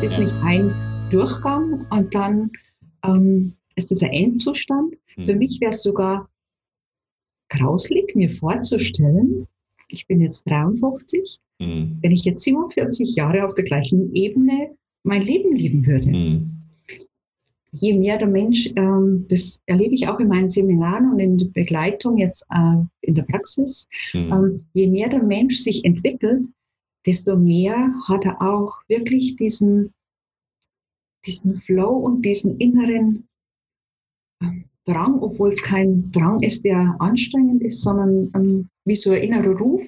Das ist ja. nicht ein Durchgang und dann ähm, ist das ein Endzustand. Mhm. Für mich wäre es sogar grauslig, mir vorzustellen, ich bin jetzt 53, mhm. wenn ich jetzt 47 Jahre auf der gleichen Ebene mein Leben leben würde. Mhm. Je mehr der Mensch, ähm, das erlebe ich auch in meinen Seminaren und in der Begleitung jetzt äh, in der Praxis, mhm. ähm, je mehr der Mensch sich entwickelt, desto mehr hat er auch wirklich diesen, diesen Flow und diesen inneren ähm, Drang, obwohl es kein Drang ist, der anstrengend ist, sondern ähm, wie so ein innerer Ruf,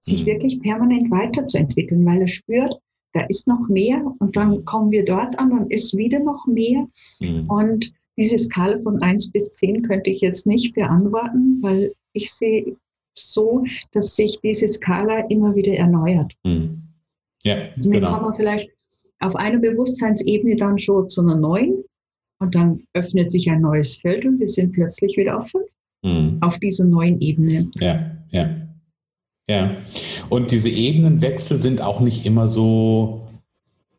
sich mhm. wirklich permanent weiterzuentwickeln, weil er spürt, da ist noch mehr und dann kommen wir dort an und ist wieder noch mehr. Mhm. Und diese Skala von 1 bis 10 könnte ich jetzt nicht beantworten, weil ich sehe so, dass sich diese Skala immer wieder erneuert. Mhm. Ja, also genau. kann man vielleicht auf einer Bewusstseinsebene dann schon zu einer neuen und dann öffnet sich ein neues Feld und wir sind plötzlich wieder auf fünf. Mhm. Auf dieser neuen Ebene. Ja, ja. Ja. Und diese Ebenenwechsel sind auch nicht immer so,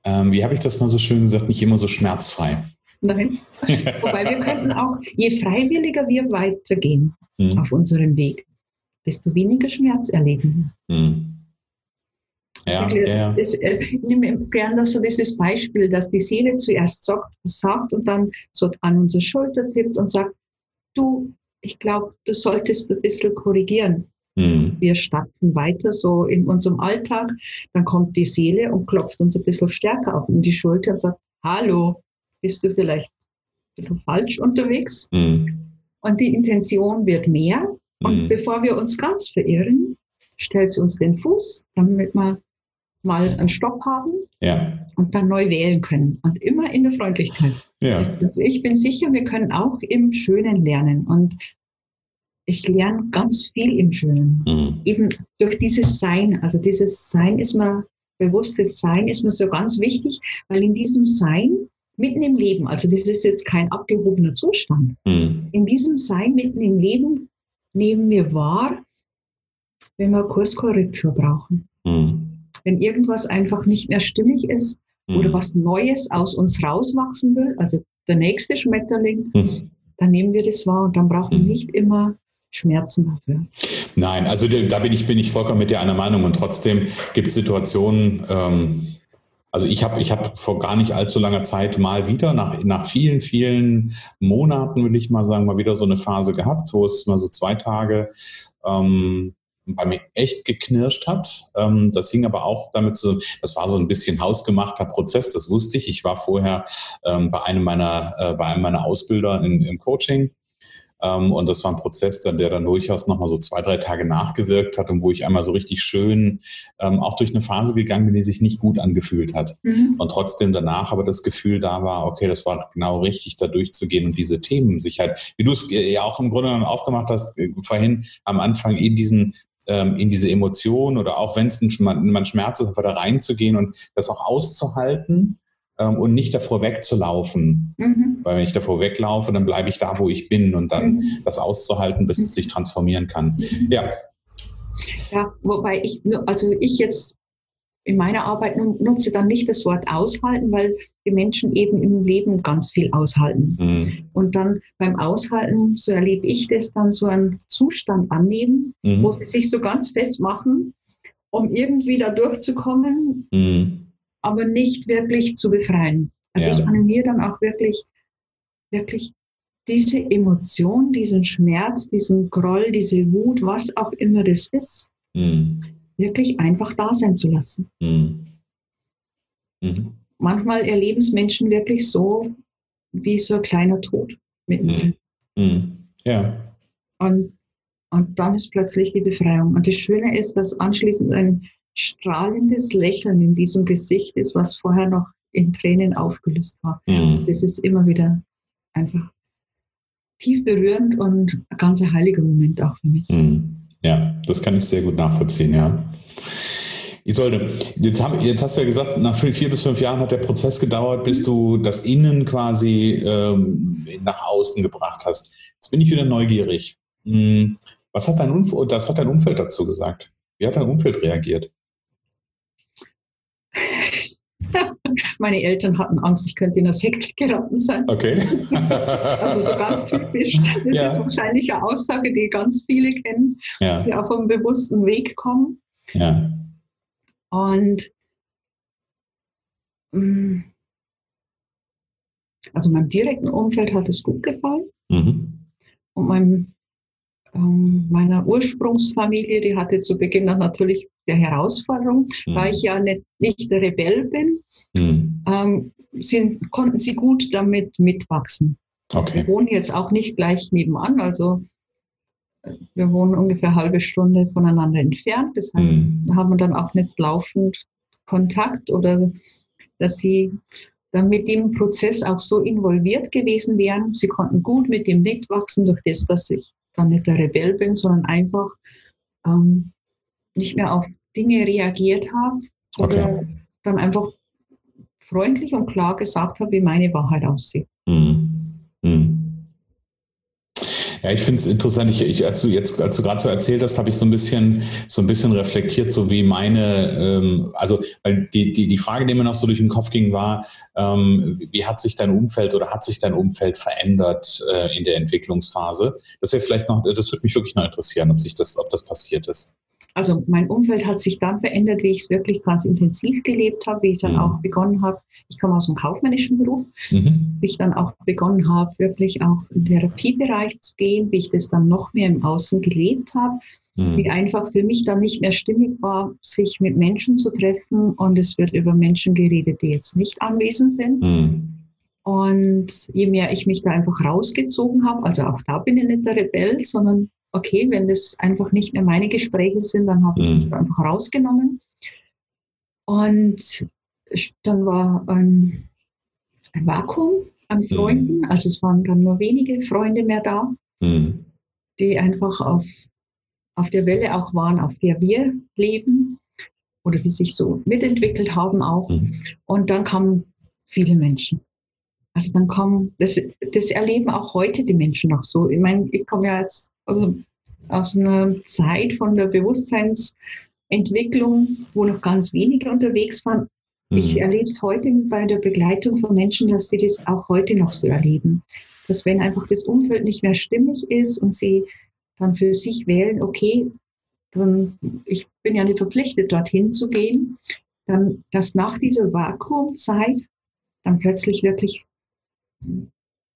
ähm, wie habe ich das mal so schön gesagt, nicht immer so schmerzfrei. Nein. Wobei wir könnten auch, je freiwilliger wir weitergehen mhm. auf unserem Weg, desto weniger Schmerz erleben. Mhm. Ja, ja. Das, äh, ich nehme gern das, so dieses Beispiel, dass die Seele zuerst sagt, sagt und dann so an unsere Schulter tippt und sagt, du, ich glaube, du solltest ein bisschen korrigieren. Mhm. Wir starten weiter so in unserem Alltag. Dann kommt die Seele und klopft uns ein bisschen stärker auf in die Schulter und sagt, hallo, bist du vielleicht ein bisschen falsch unterwegs? Mhm. Und die Intention wird mehr. Und mhm. bevor wir uns ganz verirren, stellt sie uns den Fuß, damit wir mal einen Stopp haben ja. und dann neu wählen können. Und immer in der Freundlichkeit. Ja. Also ich bin sicher, wir können auch im Schönen lernen. Und ich lerne ganz viel im Schönen. Mhm. Eben durch dieses Sein. Also dieses Sein ist mir, bewusstes Sein ist mir so ganz wichtig, weil in diesem Sein, mitten im Leben, also das ist jetzt kein abgehobener Zustand, mhm. in diesem Sein, mitten im Leben, nehmen wir wahr, wenn wir Kurskorrektur brauchen. Mhm wenn irgendwas einfach nicht mehr stimmig ist mhm. oder was Neues aus uns rauswachsen will, also der nächste Schmetterling, mhm. dann nehmen wir das wahr und dann brauchen wir mhm. nicht immer Schmerzen dafür. Nein, also da bin ich, bin ich vollkommen mit dir einer Meinung und trotzdem gibt es Situationen, ähm, also ich habe ich hab vor gar nicht allzu langer Zeit mal wieder, nach, nach vielen, vielen Monaten, will ich mal sagen, mal wieder so eine Phase gehabt, wo es mal so zwei Tage ähm, bei mir echt geknirscht hat. Ähm, das hing aber auch damit zusammen, das war so ein bisschen hausgemachter Prozess, das wusste ich. Ich war vorher ähm, bei einem meiner, äh, bei einem meiner Ausbilder in, im Coaching. Ähm, und das war ein Prozess, der dann durchaus nochmal so zwei, drei Tage nachgewirkt hat und wo ich einmal so richtig schön auch durch eine Phase gegangen bin, die sich nicht gut angefühlt hat. Mhm. Und trotzdem danach aber das Gefühl da war, okay, das war genau richtig, da durchzugehen und diese Themen sich halt, wie du es ja auch im Grunde genommen aufgemacht hast, äh, vorhin am Anfang in diesen ähm, in diese Emotion oder auch wenn es man Schmerz ist, einfach da reinzugehen und das auch auszuhalten ähm, und nicht davor wegzulaufen. Mhm. Weil wenn ich davor weglaufe, dann bleibe ich da, wo ich bin und dann mhm. das auszuhalten, bis es sich transformieren kann. Mhm. Ja. Ja, wobei ich, also ich jetzt in meiner Arbeit nutze dann nicht das Wort aushalten, weil die Menschen eben im Leben ganz viel aushalten. Mhm. Und dann beim Aushalten, so erlebe ich das, dann so einen Zustand annehmen, mhm. wo sie sich so ganz festmachen, um irgendwie da durchzukommen, mhm. Aber nicht wirklich zu befreien. Also ja. ich animiere dann auch wirklich, wirklich diese Emotion, diesen Schmerz, diesen Groll, diese Wut, was auch immer das ist, mhm wirklich einfach da sein zu lassen. Mhm. Mhm. Manchmal erleben es Menschen wirklich so wie so ein kleiner Tod mittendrin. Mhm. mhm. Ja. Und, und dann ist plötzlich die Befreiung. Und das Schöne ist, dass anschließend ein strahlendes Lächeln in diesem Gesicht ist, was vorher noch in Tränen aufgelöst war. Mhm. Das ist immer wieder einfach tief berührend und ein ganz heiliger Moment auch für mich. Mhm. Ja, das kann ich sehr gut nachvollziehen, ja. Isolde, jetzt, hab, jetzt hast du ja gesagt, nach vier bis fünf Jahren hat der Prozess gedauert, bis du das Innen quasi ähm, nach außen gebracht hast. Jetzt bin ich wieder neugierig. Hm, was hat dein Umfeld, das hat dein Umfeld dazu gesagt? Wie hat dein Umfeld reagiert? Meine Eltern hatten Angst, ich könnte in der Sekte geraten sein. Okay. also so ganz typisch. Das ja. ist wahrscheinlich eine Aussage, die ganz viele kennen, ja. die auf einem bewussten Weg kommen. Ja. Und mm, also meinem direkten Umfeld hat es gut gefallen. Mhm. Und meinem, ähm, meiner Ursprungsfamilie, die hatte zu Beginn dann natürlich der Herausforderung, mhm. weil ich ja nicht, nicht der Rebell bin, mhm. ähm, sind, konnten sie gut damit mitwachsen. Okay. Wir wohnen jetzt auch nicht gleich nebenan, also wir wohnen ungefähr eine halbe Stunde voneinander entfernt. Das heißt, mhm. haben wir dann auch nicht laufend Kontakt oder dass sie dann mit dem Prozess auch so involviert gewesen wären. Sie konnten gut mit dem mitwachsen, durch das, dass ich dann nicht der Rebell bin, sondern einfach ähm, nicht mehr auf Dinge reagiert habe oder okay. dann einfach freundlich und klar gesagt habe, wie meine Wahrheit aussieht. Mhm. Mhm. Ja, ich finde es interessant. Ich, ich, als du jetzt, als du gerade so erzählt hast, habe ich so ein bisschen, so ein bisschen reflektiert, so wie meine, ähm, also weil die, die, die Frage, die mir noch so durch den Kopf ging, war, ähm, wie hat sich dein Umfeld oder hat sich dein Umfeld verändert äh, in der Entwicklungsphase? Das wäre vielleicht noch, das würde mich wirklich noch interessieren, ob sich das, ob das passiert ist. Also mein Umfeld hat sich dann verändert, wie ich es wirklich ganz intensiv gelebt habe, wie ich dann mhm. auch begonnen habe, ich komme aus dem kaufmännischen Beruf, mhm. wie ich dann auch begonnen habe, wirklich auch im Therapiebereich zu gehen, wie ich das dann noch mehr im Außen gelebt habe, mhm. wie einfach für mich dann nicht mehr stimmig war, sich mit Menschen zu treffen und es wird über Menschen geredet, die jetzt nicht anwesend sind. Mhm. Und je mehr ich mich da einfach rausgezogen habe, also auch da bin ich nicht der Rebell, sondern okay, wenn das einfach nicht mehr meine Gespräche sind, dann habe ich mich mhm. da einfach rausgenommen. Und dann war ein, ein Vakuum an mhm. Freunden, mhm. also es waren dann nur wenige Freunde mehr da, mhm. die einfach auf, auf der Welle auch waren, auf der wir leben oder die sich so mitentwickelt haben auch. Mhm. Und dann kamen viele Menschen. Also dann kommen, das, das erleben auch heute die Menschen noch so. Ich meine, ich komme ja jetzt also aus einer Zeit von der Bewusstseinsentwicklung, wo noch ganz wenige unterwegs waren. Mhm. Ich erlebe es heute bei der Begleitung von Menschen, dass sie das auch heute noch so erleben. Dass wenn einfach das Umfeld nicht mehr stimmig ist und sie dann für sich wählen, okay, dann, ich bin ja nicht verpflichtet, dorthin zu gehen, dann, dass nach dieser Vakuumzeit dann plötzlich wirklich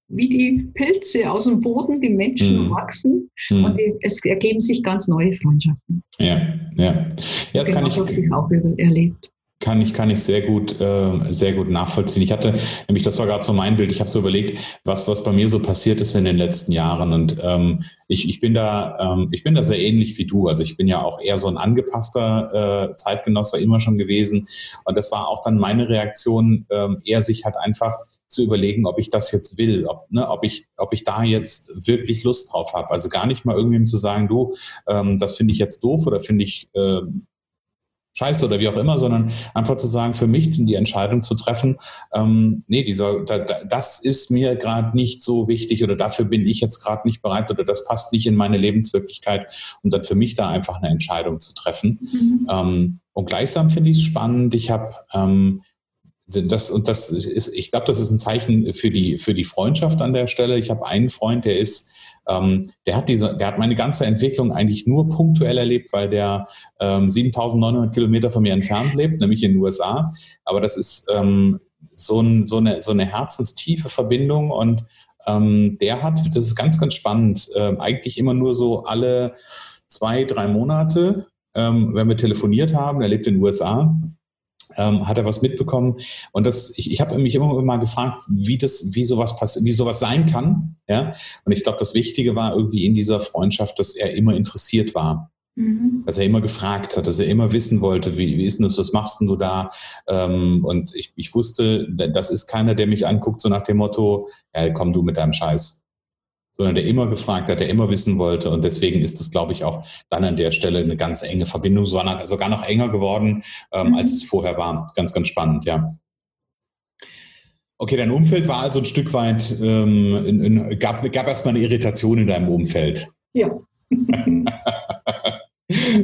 wie die Pilze aus dem Boden, die Menschen mhm. wachsen mhm. und die, es ergeben sich ganz neue Freundschaften. Ja, ja. ja das genau, kann ich, ich auch erlebt. Kann ich, kann ich sehr gut, äh, sehr gut nachvollziehen. Ich hatte, nämlich das war gerade so mein Bild, ich habe so überlegt, was, was bei mir so passiert ist in den letzten Jahren. Und ähm, ich, ich bin da, ähm, ich bin da sehr ähnlich wie du. Also ich bin ja auch eher so ein angepasster äh, Zeitgenosser immer schon gewesen. Und das war auch dann meine Reaktion, ähm, eher sich halt einfach zu überlegen, ob ich das jetzt will, ob, ne, ob, ich, ob ich da jetzt wirklich Lust drauf habe. Also gar nicht mal irgendwem zu sagen, du, ähm, das finde ich jetzt doof oder finde ich äh, scheiße oder wie auch immer, sondern einfach zu sagen, für mich die Entscheidung zu treffen, ähm, nee, dieser, da, das ist mir gerade nicht so wichtig oder dafür bin ich jetzt gerade nicht bereit oder das passt nicht in meine Lebenswirklichkeit und dann für mich da einfach eine Entscheidung zu treffen. Mhm. Ähm, und gleichsam finde ich es spannend. Ich habe ähm, das und das ist, ich glaube, das ist ein Zeichen für die für die Freundschaft an der Stelle. Ich habe einen Freund, der ist ähm, der hat diese, der hat meine ganze Entwicklung eigentlich nur punktuell erlebt, weil der ähm, 7.900 Kilometer von mir entfernt lebt, nämlich in den USA. Aber das ist ähm, so, ein, so, eine, so eine herzenstiefe Verbindung und ähm, der hat, das ist ganz, ganz spannend, äh, eigentlich immer nur so alle zwei, drei Monate, ähm, wenn wir telefoniert haben, er lebt in den USA, ähm, hat er was mitbekommen. Und das, ich, ich habe mich immer mal gefragt, wie das, wie sowas passiert, wie sowas sein kann. Ja. Und ich glaube, das Wichtige war irgendwie in dieser Freundschaft, dass er immer interessiert war. Mhm. Dass er immer gefragt hat, dass er immer wissen wollte, wie, wie ist denn das, was machst denn du da? Ähm, und ich, ich wusste, das ist keiner, der mich anguckt, so nach dem Motto, ja, komm du mit deinem Scheiß sondern der immer gefragt hat, der immer wissen wollte. Und deswegen ist es, glaube ich, auch dann an der Stelle eine ganz enge Verbindung, sogar noch enger geworden, ähm, mhm. als es vorher war. Ganz, ganz spannend, ja. Okay, dein Umfeld war also ein Stück weit, ähm, in, in, gab, gab erstmal eine Irritation in deinem Umfeld. Ja.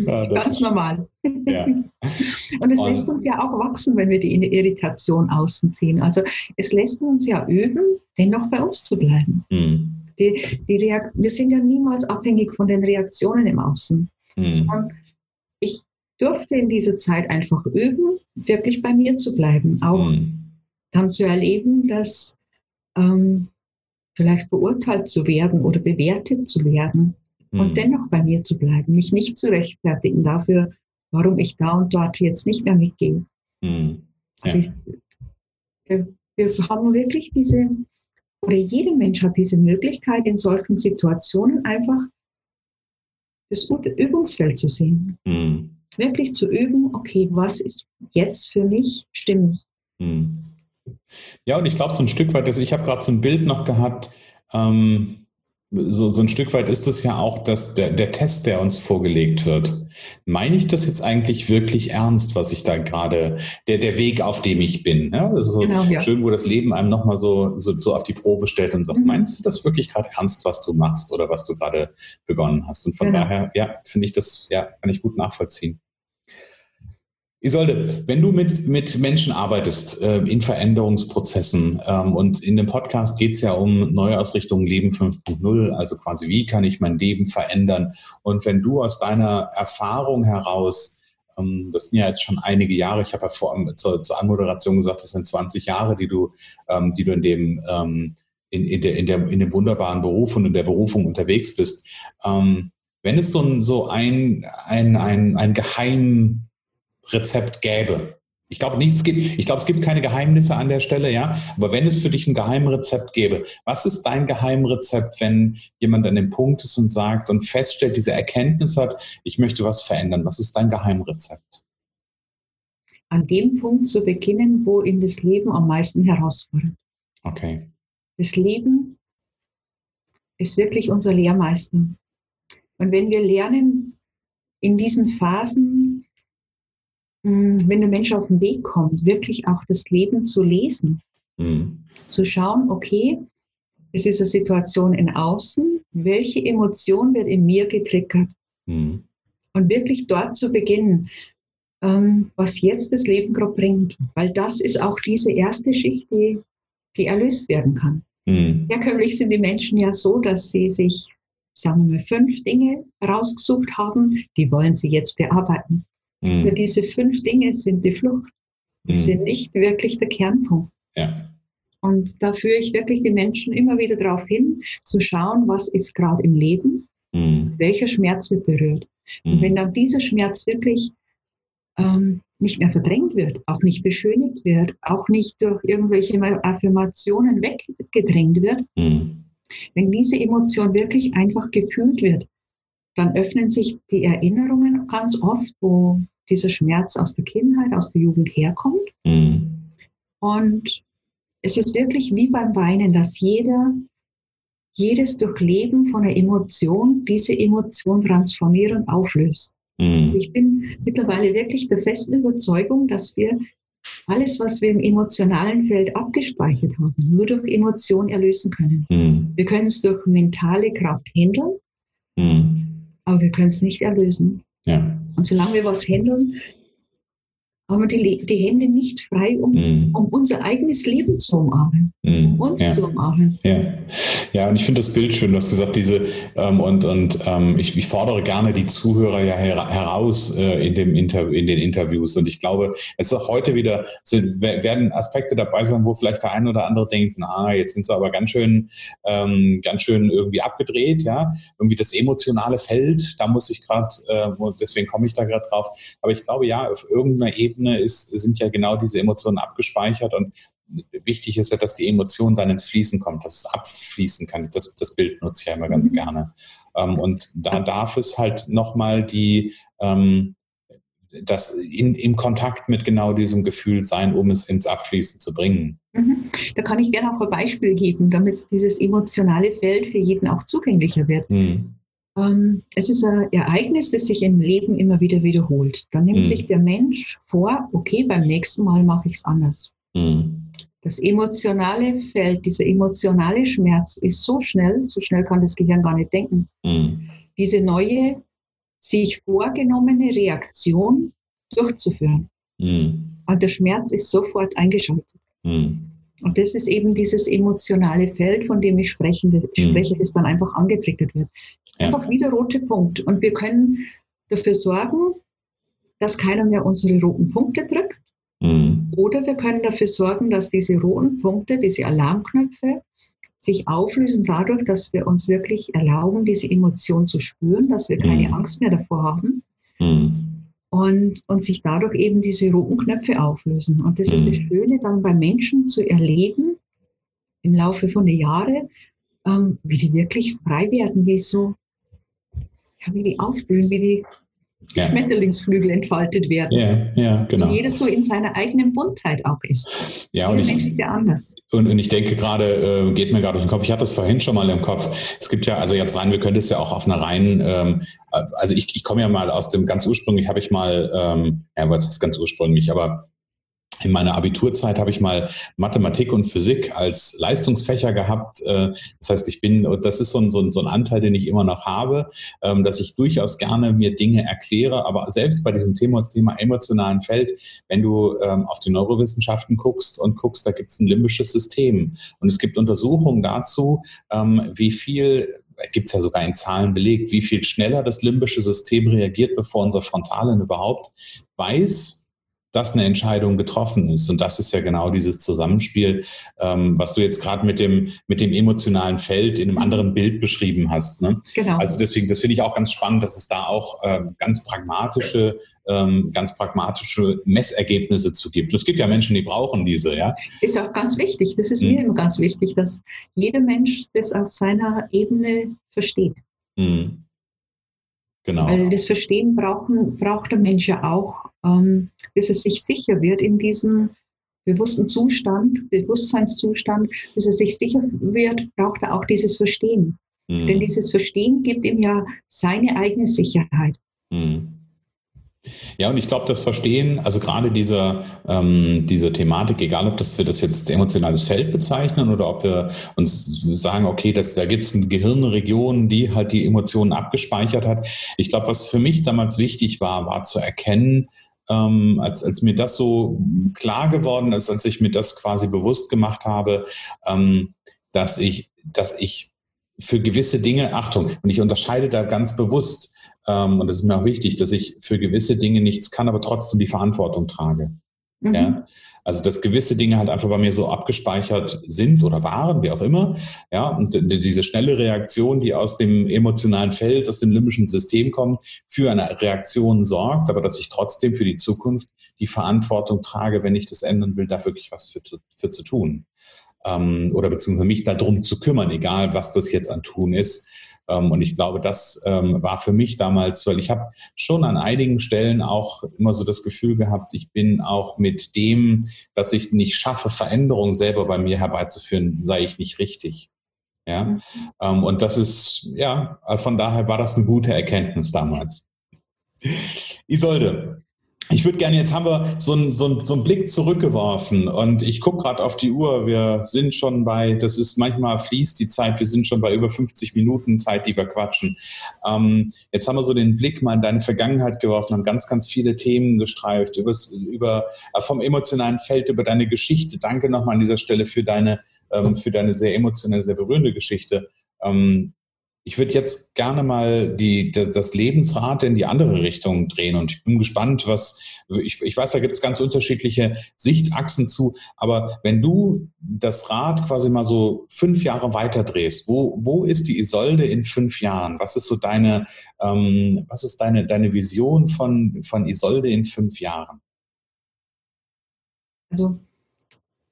Ja, Ganz normal. Ja. Und es Und, lässt uns ja auch wachsen, wenn wir die Irritation außen ziehen. Also es lässt uns ja üben, dennoch bei uns zu bleiben. Mhm. Die, die wir sind ja niemals abhängig von den Reaktionen im Außen. Mhm. ich durfte in dieser Zeit einfach üben, wirklich bei mir zu bleiben. Auch mhm. dann zu erleben, dass ähm, vielleicht beurteilt zu werden oder bewertet zu werden mhm. und dennoch bei mir zu bleiben, mich nicht zu rechtfertigen dafür, warum ich da und dort jetzt nicht mehr mitgehe. Mhm. Ja. Also ich, wir, wir haben wirklich diese, oder jeder Mensch hat diese Möglichkeit, in solchen Situationen einfach das Übungsfeld zu sehen. Mhm. Wirklich zu üben, okay, was ist jetzt für mich stimmig? Mhm. Ja, und ich glaube, so ein Stück weit, also ich habe gerade so ein Bild noch gehabt, ähm, so, so ein Stück weit ist es ja auch dass der, der Test, der uns vorgelegt wird. Meine ich das jetzt eigentlich wirklich ernst, was ich da gerade, der, der Weg, auf dem ich bin? Ja? Also genau, ja. schön, wo das Leben einem nochmal so, so, so auf die Probe stellt und sagt, mhm. meinst du das wirklich gerade ernst, was du machst oder was du gerade begonnen hast? Und von genau. daher, ja, finde ich das, ja, kann ich gut nachvollziehen. Isolde, wenn du mit, mit Menschen arbeitest äh, in Veränderungsprozessen ähm, und in dem Podcast geht es ja um Neuausrichtung Leben 5.0, also quasi wie kann ich mein Leben verändern? Und wenn du aus deiner Erfahrung heraus, ähm, das sind ja jetzt schon einige Jahre, ich habe ja vor, zur, zur, Anmoderation gesagt, das sind 20 Jahre, die du, ähm, die du in dem ähm, in, in, der, in, der, in dem wunderbaren Beruf und in der Berufung unterwegs bist. Ähm, wenn es so ein, so ein, ein, ein, ein Geheim Rezept gäbe. Ich glaube nicht, es gibt, ich glaube, es gibt keine Geheimnisse an der Stelle, ja. Aber wenn es für dich ein Geheimrezept gäbe, was ist dein Geheimrezept, wenn jemand an dem Punkt ist und sagt und feststellt, diese Erkenntnis hat, ich möchte was verändern? Was ist dein Geheimrezept? An dem Punkt zu beginnen, wo ihn das Leben am meisten herausfordert. Okay. Das Leben ist wirklich unser Lehrmeister. Und wenn wir lernen, in diesen Phasen wenn der Mensch auf den Weg kommt, wirklich auch das Leben zu lesen. Mhm. Zu schauen, okay, es ist eine Situation in außen, welche Emotion wird in mir getriggert? Mhm. Und wirklich dort zu beginnen, ähm, was jetzt das Leben gerade bringt. Weil das ist auch diese erste Schicht, die, die erlöst werden kann. Mhm. Herkömmlich sind die Menschen ja so, dass sie sich, sagen wir mal, fünf Dinge rausgesucht haben, die wollen sie jetzt bearbeiten. Mhm. Nur diese fünf Dinge sind die Flucht. Die mhm. sind nicht wirklich der Kernpunkt. Ja. Und da führe ich wirklich die Menschen immer wieder darauf hin, zu schauen, was ist gerade im Leben, mhm. welcher Schmerz wird berührt. Und mhm. wenn dann dieser Schmerz wirklich ähm, nicht mehr verdrängt wird, auch nicht beschönigt wird, auch nicht durch irgendwelche Affirmationen weggedrängt wird, mhm. wenn diese Emotion wirklich einfach gefühlt wird, dann öffnen sich die Erinnerungen ganz oft, wo dieser Schmerz aus der Kindheit, aus der Jugend herkommt. Mhm. Und es ist wirklich wie beim Weinen, dass jeder, jedes Durchleben von einer Emotion diese Emotion transformiert und auflöst. Mhm. Ich bin mittlerweile wirklich der festen Überzeugung, dass wir alles, was wir im emotionalen Feld abgespeichert haben, nur durch Emotion erlösen können. Mhm. Wir können es durch mentale Kraft handeln, mhm. aber wir können es nicht erlösen. Ja. Und solange wir was handeln, haben wir die, die Hände nicht frei, um, mm. um unser eigenes Leben zu umarmen, mm. uns ja. zu umarmen. Ja. ja, und ich finde das Bild schön. Du hast gesagt, diese, ähm, und, und ähm, ich, ich, fordere gerne die Zuhörer ja her, heraus äh, in, dem Inter in den Interviews. Und ich glaube, es ist auch heute wieder, sind, werden Aspekte dabei sein, wo vielleicht der eine oder andere denkt, na, jetzt sind sie aber ganz schön, ähm, ganz schön irgendwie abgedreht, ja. Irgendwie das emotionale Feld, da muss ich gerade, äh, deswegen komme ich da gerade drauf. Aber ich glaube, ja, auf irgendeiner Ebene Ebene ist, sind ja genau diese Emotionen abgespeichert und wichtig ist ja, dass die Emotion dann ins Fließen kommt, dass es abfließen kann. Das, das Bild nutze ich ja immer ganz mhm. gerne. Ähm, und da darf es halt nochmal die, ähm, das in, im Kontakt mit genau diesem Gefühl sein, um es ins Abfließen zu bringen. Mhm. Da kann ich gerne auch ein Beispiel geben, damit dieses emotionale Feld für jeden auch zugänglicher wird. Mhm. Ähm, es ist ein Ereignis, das sich im Leben immer wieder wiederholt. Dann nimmt mhm. sich der Mensch vor, okay, beim nächsten Mal mache ich es anders. Mhm. Das emotionale Feld, dieser emotionale Schmerz ist so schnell, so schnell kann das Gehirn gar nicht denken. Mhm. Diese neue sich vorgenommene Reaktion durchzuführen. Mhm. Und der Schmerz ist sofort eingeschaltet. Und das ist eben dieses emotionale Feld, von dem ich spreche, das, mhm. spreche, das dann einfach angetriggert wird. Ja. Einfach wieder rote Punkt. Und wir können dafür sorgen, dass keiner mehr unsere roten Punkte drückt. Mhm. Oder wir können dafür sorgen, dass diese roten Punkte, diese Alarmknöpfe sich auflösen dadurch, dass wir uns wirklich erlauben, diese Emotion zu spüren, dass wir keine mhm. Angst mehr davor haben. Mhm und, und sich dadurch eben diese roten Knöpfe auflösen. Und das ist das mhm. Schöne dann bei Menschen zu erleben, im Laufe von den Jahren, ähm, wie die wirklich frei werden, wie so, ja, wie die aufblühen, wie die ja. Schmetterlingsflügel entfaltet werden. Ja, ja, genau. Und jeder so in seiner eigenen Buntheit auch ist. Ja, und ich, ist ja anders. Und, und ich denke gerade, äh, geht mir gerade durch den Kopf, ich hatte es vorhin schon mal im Kopf. Es gibt ja, also jetzt rein, wir können es ja auch auf einer reinen, ähm, äh, also ich, ich komme ja mal aus dem ganz ursprünglich, habe ich mal, ähm, ja, was ist ganz ursprünglich, aber in meiner Abiturzeit habe ich mal Mathematik und Physik als Leistungsfächer gehabt. Äh, das heißt, ich bin, das ist so ein, so ein, so ein Anteil, den ich immer noch habe, ähm, dass ich durchaus gerne mir Dinge erkläre. Aber selbst bei diesem Thema, Thema emotionalen Feld, wenn du ähm, auf die Neurowissenschaften guckst und guckst, da gibt es ein limbisches System. Und es gibt Untersuchungen dazu, ähm, wie viel gibt es ja sogar in Zahlen belegt, wie viel schneller das limbische System reagiert, bevor unser Frontalen überhaupt weiß, dass eine Entscheidung getroffen ist. Und das ist ja genau dieses Zusammenspiel, ähm, was du jetzt gerade mit dem, mit dem emotionalen Feld in einem anderen Bild beschrieben hast. Ne? Genau. Also deswegen, das finde ich auch ganz spannend, dass es da auch äh, ganz pragmatische ähm, ganz pragmatische Messergebnisse zu gibt. Es gibt ja Menschen, die brauchen diese, ja. Ist auch ganz wichtig. Das ist hm. mir immer ganz wichtig, dass jeder Mensch das auf seiner Ebene versteht. Hm. Genau. Weil das Verstehen brauchen, braucht der Mensch ja auch, ähm, dass er sich sicher wird in diesem bewussten Zustand, Bewusstseinszustand, dass er sich sicher wird, braucht er auch dieses Verstehen. Mhm. Denn dieses Verstehen gibt ihm ja seine eigene Sicherheit. Mhm. Ja, und ich glaube, das Verstehen, also gerade diese, ähm, diese Thematik, egal ob das wir das jetzt emotionales Feld bezeichnen oder ob wir uns sagen, okay, das, da gibt es eine Gehirnregion, die halt die Emotionen abgespeichert hat. Ich glaube, was für mich damals wichtig war, war zu erkennen, ähm, als, als mir das so klar geworden ist, als ich mir das quasi bewusst gemacht habe, ähm, dass ich, dass ich für gewisse Dinge, Achtung, und ich unterscheide da ganz bewusst, ähm, und das ist mir auch wichtig, dass ich für gewisse Dinge nichts kann, aber trotzdem die Verantwortung trage. Mhm. Ja? Also, dass gewisse Dinge halt einfach bei mir so abgespeichert sind oder waren, wie auch immer. Ja, und diese schnelle Reaktion, die aus dem emotionalen Feld, aus dem limbischen System kommt, für eine Reaktion sorgt, aber dass ich trotzdem für die Zukunft die Verantwortung trage, wenn ich das ändern will, da wirklich was für, für zu tun. Ähm, oder beziehungsweise mich darum zu kümmern, egal was das jetzt an tun ist. Ähm, und ich glaube, das ähm, war für mich damals, weil ich habe schon an einigen Stellen auch immer so das Gefühl gehabt, ich bin auch mit dem, dass ich nicht schaffe, Veränderungen selber bei mir herbeizuführen, sei ich nicht richtig. Ja, mhm. Ähm, und das ist, ja, von daher war das eine gute Erkenntnis damals. Isolde, ich würde gerne, jetzt haben wir so einen, so, so einen Blick zurückgeworfen und ich gucke gerade auf die Uhr. Wir sind schon bei, das ist manchmal fließt die Zeit, wir sind schon bei über 50 Minuten Zeit, die wir quatschen. Ähm, jetzt haben wir so den Blick mal in deine Vergangenheit geworfen, haben ganz, ganz viele Themen gestreift, übers, über, äh, vom emotionalen Feld, über deine Geschichte. Danke nochmal an dieser Stelle für deine, ähm, für deine sehr emotionelle, sehr berührende Geschichte. Ähm, ich würde jetzt gerne mal die, das Lebensrad in die andere Richtung drehen und ich bin gespannt, was, ich, ich weiß, da gibt es ganz unterschiedliche Sichtachsen zu, aber wenn du das Rad quasi mal so fünf Jahre weiter drehst, wo, wo ist die Isolde in fünf Jahren? Was ist so deine, ähm, was ist deine, deine Vision von, von Isolde in fünf Jahren? Also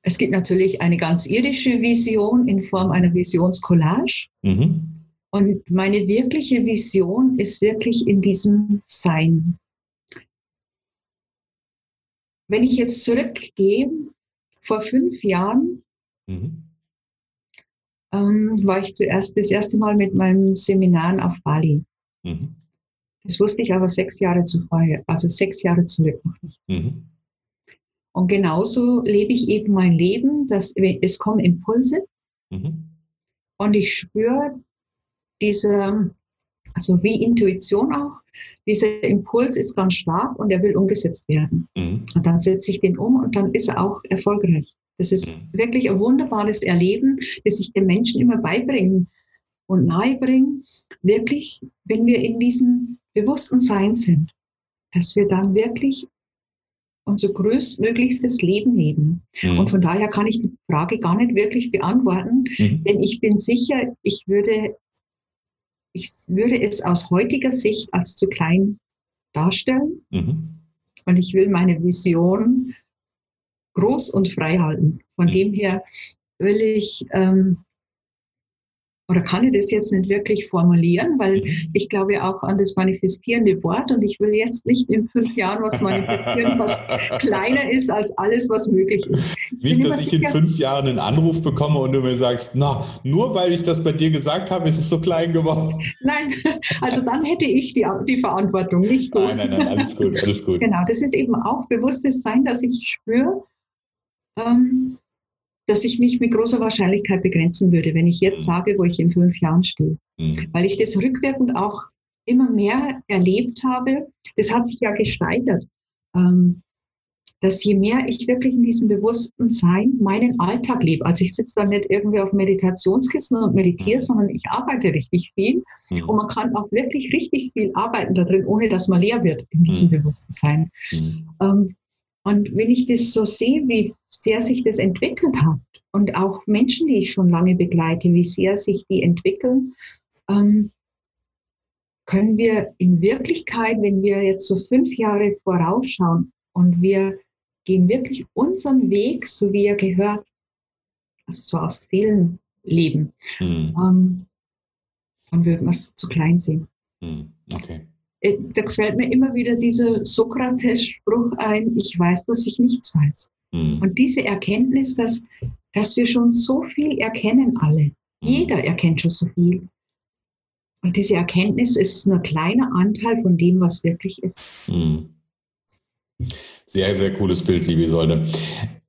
es gibt natürlich eine ganz irdische Vision in Form einer Visionscollage. Mhm. Und meine wirkliche Vision ist wirklich in diesem Sein. Wenn ich jetzt zurückgehe, vor fünf Jahren mhm. ähm, war ich zuerst das erste Mal mit meinem Seminaren auf Bali. Mhm. Das wusste ich aber sechs Jahre zuvor, also sechs Jahre zurück noch nicht. Mhm. Und genauso lebe ich eben mein Leben, dass es kommen Impulse mhm. und ich spüre, diese Also wie Intuition auch. Dieser Impuls ist ganz stark und er will umgesetzt werden. Mhm. Und dann setze ich den um und dann ist er auch erfolgreich. Das ist mhm. wirklich ein wunderbares Erleben, das ich den Menschen immer beibringen und nahebringen. Wirklich, wenn wir in diesem bewussten Sein sind, dass wir dann wirklich unser größtmöglichstes Leben leben. Mhm. Und von daher kann ich die Frage gar nicht wirklich beantworten, mhm. denn ich bin sicher, ich würde, ich würde es aus heutiger Sicht als zu klein darstellen. Mhm. Und ich will meine Vision groß und frei halten. Von mhm. dem her will ich ähm, oder kann ich das jetzt nicht wirklich formulieren, weil mhm. ich glaube auch an das manifestierende Wort und ich will jetzt nicht in fünf Jahren was manifestieren, was kleiner ist als alles, was möglich ist. Ich nicht, dass ich in fünf Jahren einen Anruf bekomme und du mir sagst, na, nur weil ich das bei dir gesagt habe, ist es so klein geworden. Nein, also dann hätte ich die, die Verantwortung, nicht du. Nein, nein, nein, alles gut, alles gut. Genau, das ist eben auch bewusstes Sein, dass ich spüre, ähm, dass ich mich mit großer Wahrscheinlichkeit begrenzen würde, wenn ich jetzt mhm. sage, wo ich in fünf Jahren stehe. Mhm. Weil ich das rückwirkend auch immer mehr erlebt habe. Das hat sich ja gesteigert. Ähm, dass je mehr ich wirklich in diesem bewussten Sein meinen Alltag lebe, also ich sitze da nicht irgendwie auf Meditationskissen und meditiere, mhm. sondern ich arbeite richtig viel mhm. und man kann auch wirklich richtig viel arbeiten da drin, ohne dass man leer wird in diesem mhm. bewussten Sein. Mhm. Ähm, und wenn ich das so sehe, wie sehr sich das entwickelt hat und auch Menschen, die ich schon lange begleite, wie sehr sich die entwickeln, ähm, können wir in Wirklichkeit, wenn wir jetzt so fünf Jahre vorausschauen und wir gehen wirklich unseren Weg, so wie er gehört, also so aus Seelenleben, hm. ähm, dann würden wir es zu klein sehen. Hm. Okay. Äh, da gefällt mir immer wieder dieser Sokrates-Spruch ein, ich weiß, dass ich nichts weiß. Mhm. Und diese Erkenntnis, dass, dass wir schon so viel erkennen alle. Jeder erkennt schon so viel. Und diese Erkenntnis ist nur ein kleiner Anteil von dem, was wirklich ist. Mhm. Sehr, sehr cooles Bild, liebe Isolde.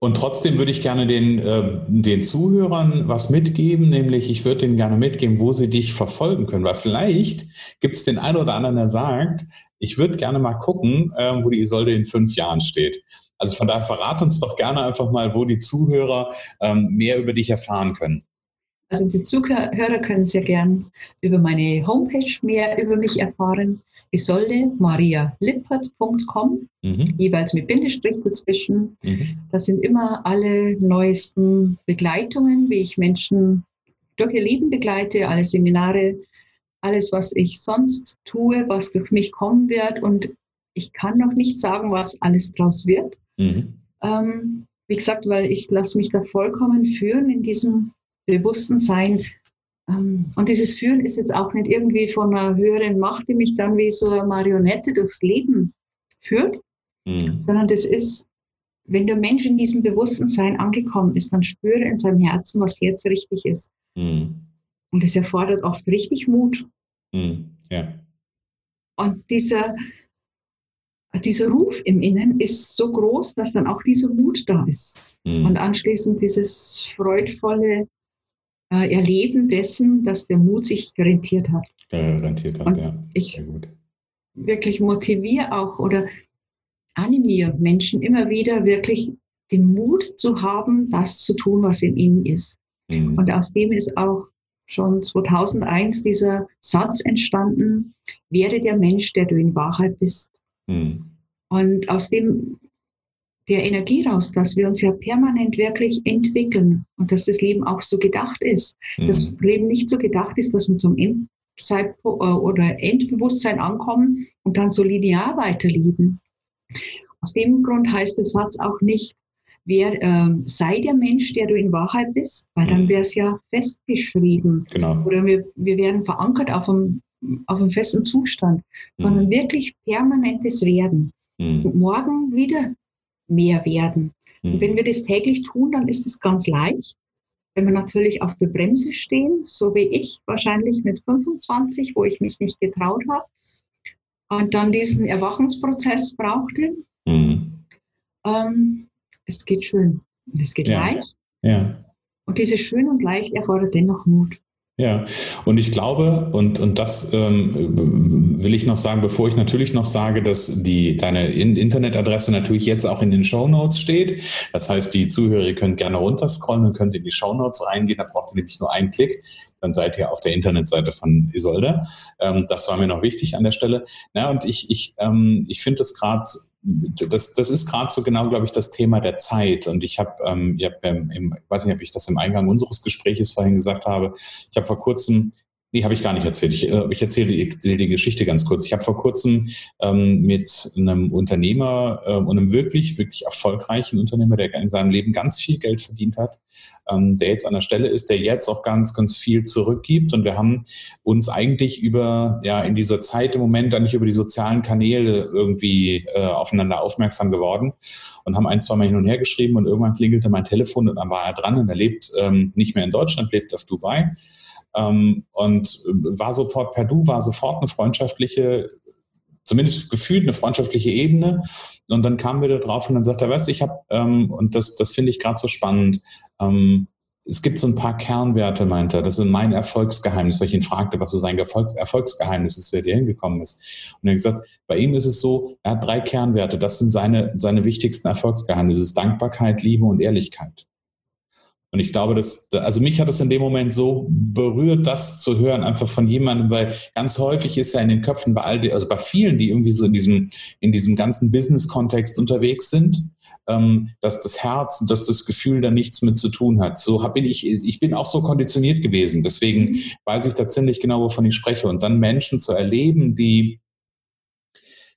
Und trotzdem würde ich gerne den, äh, den Zuhörern was mitgeben, nämlich ich würde denen gerne mitgeben, wo sie dich verfolgen können, weil vielleicht gibt es den einen oder anderen, der sagt, ich würde gerne mal gucken, äh, wo die Isolde in fünf Jahren steht. Also von daher verrat uns doch gerne einfach mal, wo die Zuhörer ähm, mehr über dich erfahren können. Also die Zuhörer können sehr gern über meine Homepage mehr über mich erfahren. Isolde Maria Lippert.com, mhm. jeweils mit Bindestrich dazwischen. Mhm. Das sind immer alle neuesten Begleitungen, wie ich Menschen durch ihr Leben begleite, alle Seminare, alles, was ich sonst tue, was durch mich kommen wird. Und ich kann noch nicht sagen, was alles draus wird. Mhm. Ähm, wie gesagt, weil ich lasse mich da vollkommen führen in diesem bewussten Sein. Und dieses Führen ist jetzt auch nicht irgendwie von einer höheren Macht, die mich dann wie so eine Marionette durchs Leben führt, mhm. sondern das ist, wenn der Mensch in diesem bewussten Sein angekommen ist, dann spüre in seinem Herzen, was jetzt richtig ist. Mhm. Und es erfordert oft richtig Mut. Mhm. Ja. Und dieser, dieser Ruf im Innen ist so groß, dass dann auch dieser Mut da ist. Mhm. Und anschließend dieses freudvolle äh, Erleben dessen, dass der Mut sich rentiert hat. Äh, rentiert hat, Und ja. Ich wirklich motiviere auch oder animiere Menschen immer wieder wirklich den Mut zu haben, das zu tun, was in ihnen ist. Mhm. Und aus dem ist auch schon 2001 dieser Satz entstanden, werde der Mensch, der du in Wahrheit bist. Mhm. Und aus dem der Energie raus, dass wir uns ja permanent wirklich entwickeln und dass das Leben auch so gedacht ist. Mhm. Dass das Leben nicht so gedacht ist, dass wir zum Endzeitpunkt äh, oder Endbewusstsein ankommen und dann so linear weiterleben. Aus dem Grund heißt der Satz auch nicht, wer, äh, sei der Mensch, der du in Wahrheit bist, weil dann mhm. wäre es ja festgeschrieben. Genau. Oder wir, wir werden verankert auf einem, auf einem festen Zustand, sondern mhm. wirklich permanentes Werden. Mhm. Morgen wieder mehr werden. Mhm. Und wenn wir das täglich tun, dann ist es ganz leicht. Wenn wir natürlich auf der Bremse stehen, so wie ich, wahrscheinlich mit 25, wo ich mich nicht getraut habe, und dann diesen Erwachungsprozess brauchte, mhm. ähm, es geht schön und es geht ja. leicht. Ja. Und dieses schön und leicht erfordert dennoch Mut. Ja, und ich glaube, und, und das ähm, will ich noch sagen, bevor ich natürlich noch sage, dass die, deine Internetadresse natürlich jetzt auch in den Show Notes steht. Das heißt, die Zuhörer, ihr könnt gerne runterscrollen und könnt in die Show Notes reingehen. Da braucht ihr nämlich nur einen Klick. Dann seid ihr auf der Internetseite von Isolde. Ähm, das war mir noch wichtig an der Stelle. Na, und ich, ich, ähm, ich finde es gerade das, das ist gerade so genau, glaube ich, das Thema der Zeit. Und ich habe, ähm, ich, weiß nicht, ob ich das im Eingang unseres Gespräches vorhin gesagt habe, ich habe vor kurzem Nee, habe ich gar nicht erzählt. Ich, äh, ich erzähle die, erzähle die Geschichte ganz kurz. Ich habe vor kurzem ähm, mit einem Unternehmer äh, und einem wirklich, wirklich erfolgreichen Unternehmer, der in seinem Leben ganz viel Geld verdient hat, ähm, der jetzt an der Stelle ist, der jetzt auch ganz, ganz viel zurückgibt. Und wir haben uns eigentlich über, ja, in dieser Zeit im Moment dann nicht über die sozialen Kanäle irgendwie äh, aufeinander aufmerksam geworden und haben ein, zwei Mal hin und her geschrieben und irgendwann klingelte mein Telefon und dann war er dran und er lebt ähm, nicht mehr in Deutschland, lebt auf Dubai ähm, und war sofort per Du, war sofort eine freundschaftliche, zumindest gefühlt eine freundschaftliche Ebene. Und dann kamen wir da drauf und dann sagt er, weißt du, ich habe, ähm, und das, das finde ich gerade so spannend, ähm, es gibt so ein paar Kernwerte, meint er. Das sind mein Erfolgsgeheimnis, weil ich ihn fragte, was so sein Erfolgs Erfolgsgeheimnis ist, wer dir hingekommen ist. Und er hat gesagt, bei ihm ist es so, er hat drei Kernwerte. Das sind seine, seine wichtigsten Erfolgsgeheimnisse. Dankbarkeit, Liebe und Ehrlichkeit. Und ich glaube, dass, also mich hat es in dem Moment so berührt, das zu hören, einfach von jemandem, weil ganz häufig ist ja in den Köpfen bei all, die, also bei vielen, die irgendwie so in diesem, in diesem ganzen Business-Kontext unterwegs sind, ähm, dass das Herz und dass das Gefühl da nichts mit zu tun hat. So bin ich, ich bin auch so konditioniert gewesen. Deswegen weiß ich da ziemlich genau, wovon ich spreche. Und dann Menschen zu erleben, die,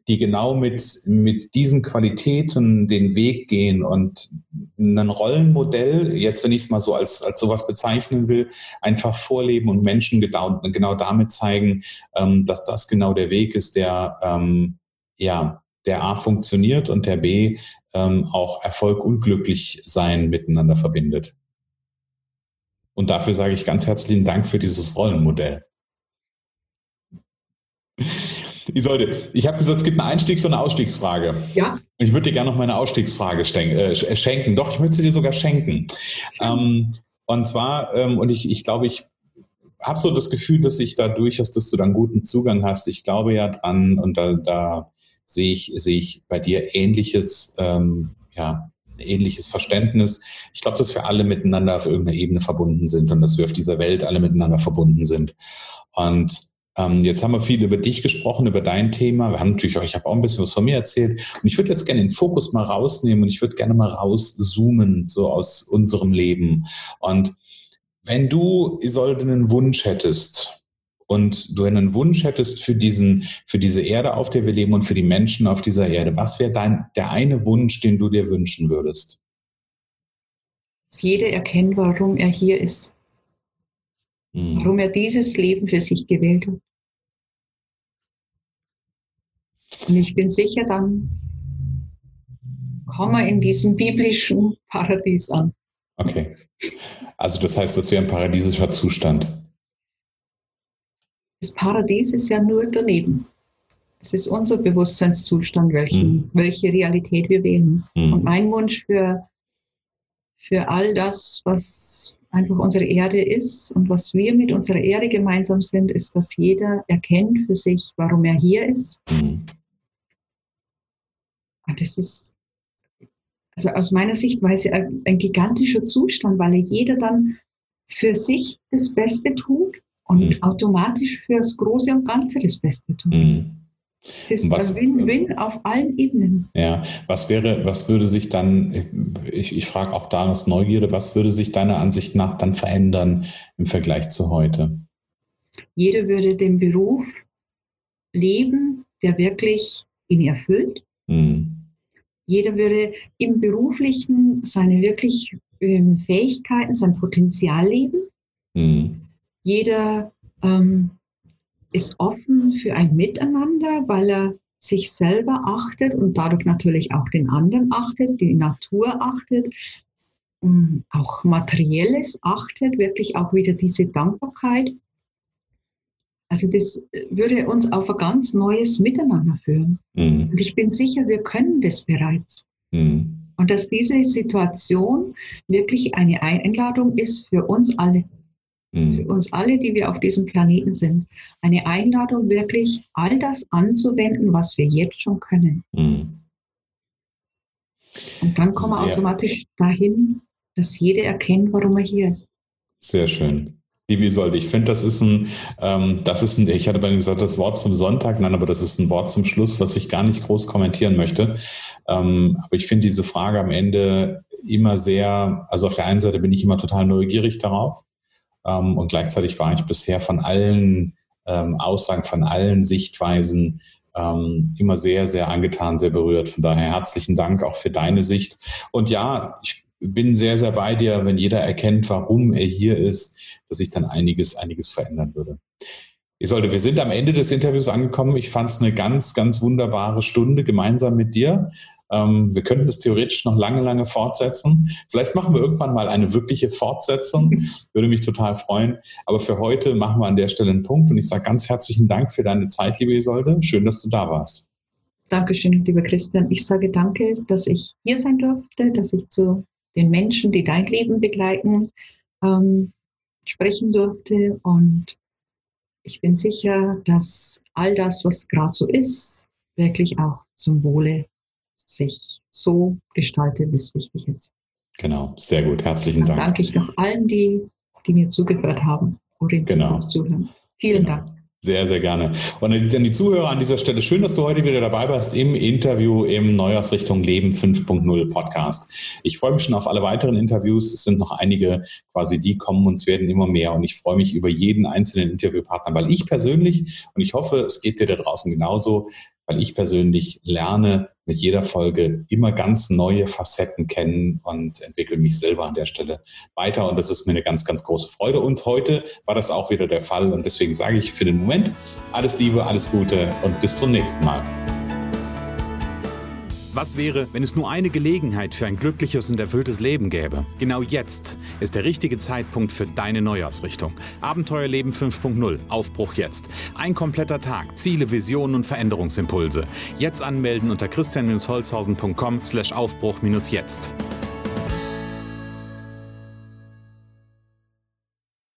die genau mit, mit diesen Qualitäten den Weg gehen und ein Rollenmodell, jetzt wenn ich es mal so als, als sowas bezeichnen will, einfach vorleben und Menschen genau, damit zeigen, ähm, dass das genau der Weg ist, der ähm, ja, der A funktioniert und der B ähm, auch Erfolg und glücklich sein miteinander verbindet. Und dafür sage ich ganz herzlichen Dank für dieses Rollenmodell. Isolde, ich habe gesagt, es gibt eine Einstiegs- und eine Ausstiegsfrage. Ja. Ich würde dir gerne noch meine Ausstiegsfrage äh, schenken. Doch, ich würde sie dir sogar schenken. Ähm, und zwar, ähm, und ich, ich glaube, ich habe so das Gefühl, dass ich da durchaus, dass du da einen guten Zugang hast. Ich glaube ja dran und da, da sehe ich, sehe ich bei dir ähnliches, ähm, ja, ähnliches Verständnis. Ich glaube, dass wir alle miteinander auf irgendeiner Ebene verbunden sind und dass wir auf dieser Welt alle miteinander verbunden sind. Und ähm, jetzt haben wir viel über dich gesprochen, über dein Thema. Wir haben natürlich auch, ich habe auch ein bisschen was von mir erzählt. Und ich würde jetzt gerne den Fokus mal rausnehmen und ich würde gerne mal rauszoomen, so aus unserem Leben. Und wenn du, Isolde, einen Wunsch hättest und du einen Wunsch hättest für diesen, für diese Erde, auf der wir leben und für die Menschen auf dieser Erde, was wäre dein, der eine Wunsch, den du dir wünschen würdest? Dass jeder erkennt, warum er hier ist. Hm. Warum er dieses Leben für sich gewählt hat. Und ich bin sicher, dann kommen wir in diesem biblischen Paradies an. Okay. Also das heißt, das wäre ein paradiesischer Zustand. Das Paradies ist ja nur daneben. Es ist unser Bewusstseinszustand, welchen, mhm. welche Realität wir wählen. Mhm. Und mein Wunsch für, für all das, was einfach unsere Erde ist und was wir mit unserer Erde gemeinsam sind, ist, dass jeder erkennt für sich, warum er hier ist. Mhm. Und das ist also aus meiner Sichtweise ein, ein gigantischer Zustand, weil jeder dann für sich das Beste tut und mhm. automatisch für das Große und Ganze das Beste tut. Mhm. Es ist was, ein Win-Win auf allen Ebenen. Ja, was wäre, was würde sich dann, ich, ich frage auch da aus Neugierde, was würde sich deiner Ansicht nach dann verändern im Vergleich zu heute? Jeder würde den Beruf leben, der wirklich ihn erfüllt. Mhm. Jeder würde im Beruflichen seine wirklich ähm, Fähigkeiten, sein Potenzial leben. Mhm. Jeder ähm, ist offen für ein Miteinander, weil er sich selber achtet und dadurch natürlich auch den anderen achtet, die Natur achtet, auch materielles achtet, wirklich auch wieder diese Dankbarkeit. Also das würde uns auf ein ganz neues Miteinander führen. Mhm. Und ich bin sicher, wir können das bereits. Mhm. Und dass diese Situation wirklich eine Einladung ist für uns alle. mhm. für uns alle, die wir auf diesem Planeten sind, eine Einladung, wirklich all das anzuwenden, was wir jetzt schon können. Mhm. Und dann kommen wir automatisch dahin, dass jeder erkennt, warum er hier ist. Sehr schön. Liebe Isolde, ich finde, das ist ein, ähm, das ist ein, ich hatte bei gesagt, das Wort zum Sonntag, nein, aber das ist ein Wort zum Schluss, was ich gar nicht groß kommentieren möchte. Ähm, aber ich finde diese Frage am Ende immer sehr, also auf der einen Seite bin ich immer total neugierig darauf ähm, und gleichzeitig war ich bisher von allen ähm, Aussagen, von allen Sichtweisen ähm, immer sehr, sehr angetan, sehr berührt. Von daher herzlichen Dank auch für deine Sicht. Und ja, ich bin sehr, sehr bei dir, wenn jeder erkennt, warum er hier ist, dass sich dann einiges, einiges verändern würde. Isolde, wir sind am Ende des Interviews angekommen. Ich fand es eine ganz, ganz wunderbare Stunde gemeinsam mit dir. Ähm, wir könnten das theoretisch noch lange, lange fortsetzen. Vielleicht machen wir irgendwann mal eine wirkliche Fortsetzung. Würde mich total freuen. Aber für heute machen wir an der Stelle einen Punkt. Und ich sage ganz herzlichen Dank für deine Zeit, liebe Isolde. Schön, dass du da warst. Dankeschön, lieber Christian. Ich sage danke, dass ich hier sein durfte, dass ich zu den Menschen, die dein Leben begleiten, ähm, sprechen durfte. Und ich bin sicher, dass all das, was gerade so ist, wirklich auch zum Wohle sich so gestaltet, wie es wichtig ist. Genau, sehr gut. Herzlichen Dann Dank. Danke ich noch allen, die, die mir zugehört haben oder genau. zuhören. Vielen genau. Dank. Sehr, sehr gerne. Und an die Zuhörer an dieser Stelle, schön, dass du heute wieder dabei warst im Interview im Neujahrsrichtung Leben 5.0 Podcast. Ich freue mich schon auf alle weiteren Interviews. Es sind noch einige quasi, die kommen und es werden immer mehr. Und ich freue mich über jeden einzelnen Interviewpartner, weil ich persönlich, und ich hoffe, es geht dir da draußen genauso, weil ich persönlich lerne mit jeder Folge immer ganz neue Facetten kennen und entwickle mich selber an der Stelle weiter. Und das ist mir eine ganz, ganz große Freude. Und heute war das auch wieder der Fall. Und deswegen sage ich für den Moment alles Liebe, alles Gute und bis zum nächsten Mal. Was wäre, wenn es nur eine Gelegenheit für ein glückliches und erfülltes Leben gäbe? Genau jetzt ist der richtige Zeitpunkt für deine Neuausrichtung. Abenteuerleben 5.0, Aufbruch jetzt. Ein kompletter Tag, Ziele, Visionen und Veränderungsimpulse. Jetzt anmelden unter christian-holzhausen.com slash Aufbruch-jetzt.